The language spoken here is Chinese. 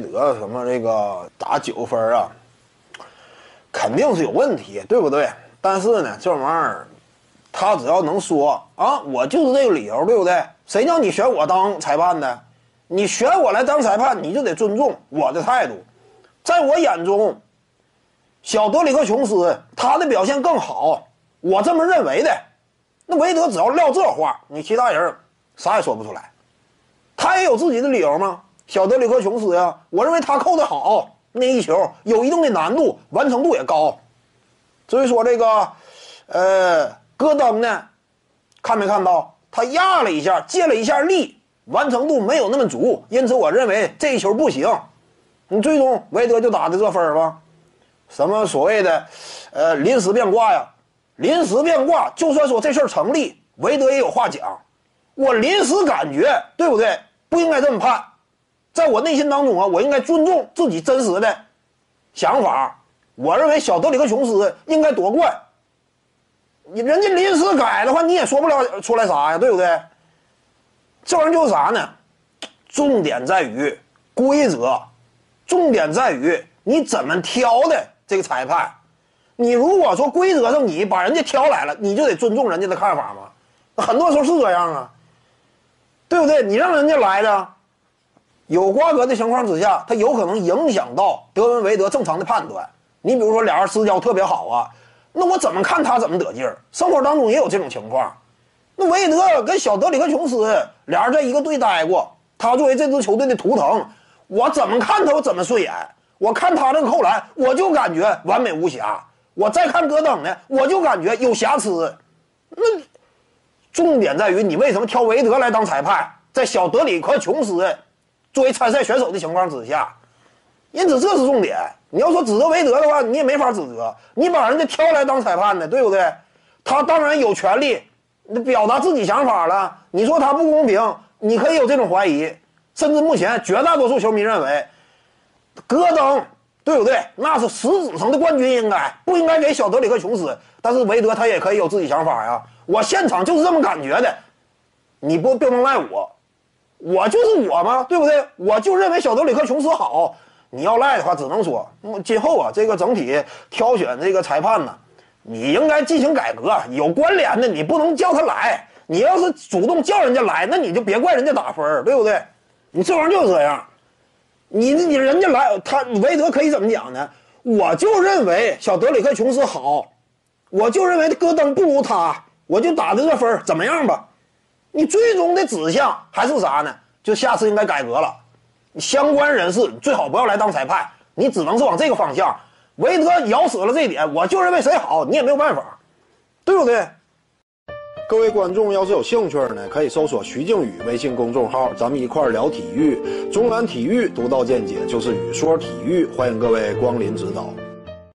韦德什么这个打九分啊，肯定是有问题，对不对？但是呢，这玩意儿他只要能说啊，我就是这个理由，对不对？谁叫你选我当裁判的？你选我来当裁判，你就得尊重我的态度。在我眼中，小德里克琼斯他的表现更好，我这么认为的。那韦德只要撂这话，你其他人啥也说不出来。他也有自己的理由吗？小德里克琼斯呀，我认为他扣的好，那一球有一定的难度，完成度也高。至于说这个，呃，戈登呢，看没看到他压了一下，借了一下力，完成度没有那么足，因此我认为这一球不行。你最终韦德就打的这分儿吧？什么所谓的，呃，临时变卦呀？临时变卦，就算说这事儿成立，韦德也有话讲。我临时感觉，对不对？不应该这么判。在我内心当中啊，我应该尊重自己真实的想法。我认为小德里克琼斯应该夺冠。你人家临时改的话，你也说不了出来啥呀，对不对？这玩意儿就是啥呢？重点在于规则。重点在于你怎么挑的这个裁判，你如果说规则上你把人家挑来了，你就得尊重人家的看法嘛。很多时候是这样啊，对不对？你让人家来的，有瓜葛的情况之下，他有可能影响到德文韦德正常的判断。你比如说俩人私交特别好啊，那我怎么看他怎么得劲儿。生活当中也有这种情况。那韦德跟小德里克琼斯俩人在一个队待过，他作为这支球队的图腾。我怎么看他，我怎么顺眼。我看他这个扣篮，我就感觉完美无瑕。我再看戈登呢，我就感觉有瑕疵。那重点在于你为什么挑韦德来当裁判？在小德里克琼斯作为参赛选手的情况之下，因此这是重点。你要说指责韦德的话，你也没法指责。你把人家挑来当裁判的，对不对？他当然有权利表达自己想法了。你说他不公平，你可以有这种怀疑。甚至目前，绝大多数球迷认为，戈登对不对？那是实质上的冠军，应该不应该给小德里克琼斯？但是韦德他也可以有自己想法呀。我现场就是这么感觉的，你不不能赖我，我就是我嘛，对不对？我就认为小德里克琼斯好。你要赖的话，只能说，今后啊，这个整体挑选这个裁判呢，你应该进行改革。有关联的，你不能叫他来。你要是主动叫人家来，那你就别怪人家打分，对不对？你这玩意儿就是这样，你你人家来，他韦德可以怎么讲呢？我就认为小德里克琼斯好，我就认为戈登不如他，我就打的这分怎么样吧？你最终的指向还是啥呢？就下次应该改革了，相关人士最好不要来当裁判，你只能是往这个方向。韦德咬死了这一点，我就认为谁好，你也没有办法，对不对？各位观众要是有兴趣呢，可以搜索徐静宇微信公众号，咱们一块儿聊体育。中南体育独到见解就是语说体育，欢迎各位光临指导。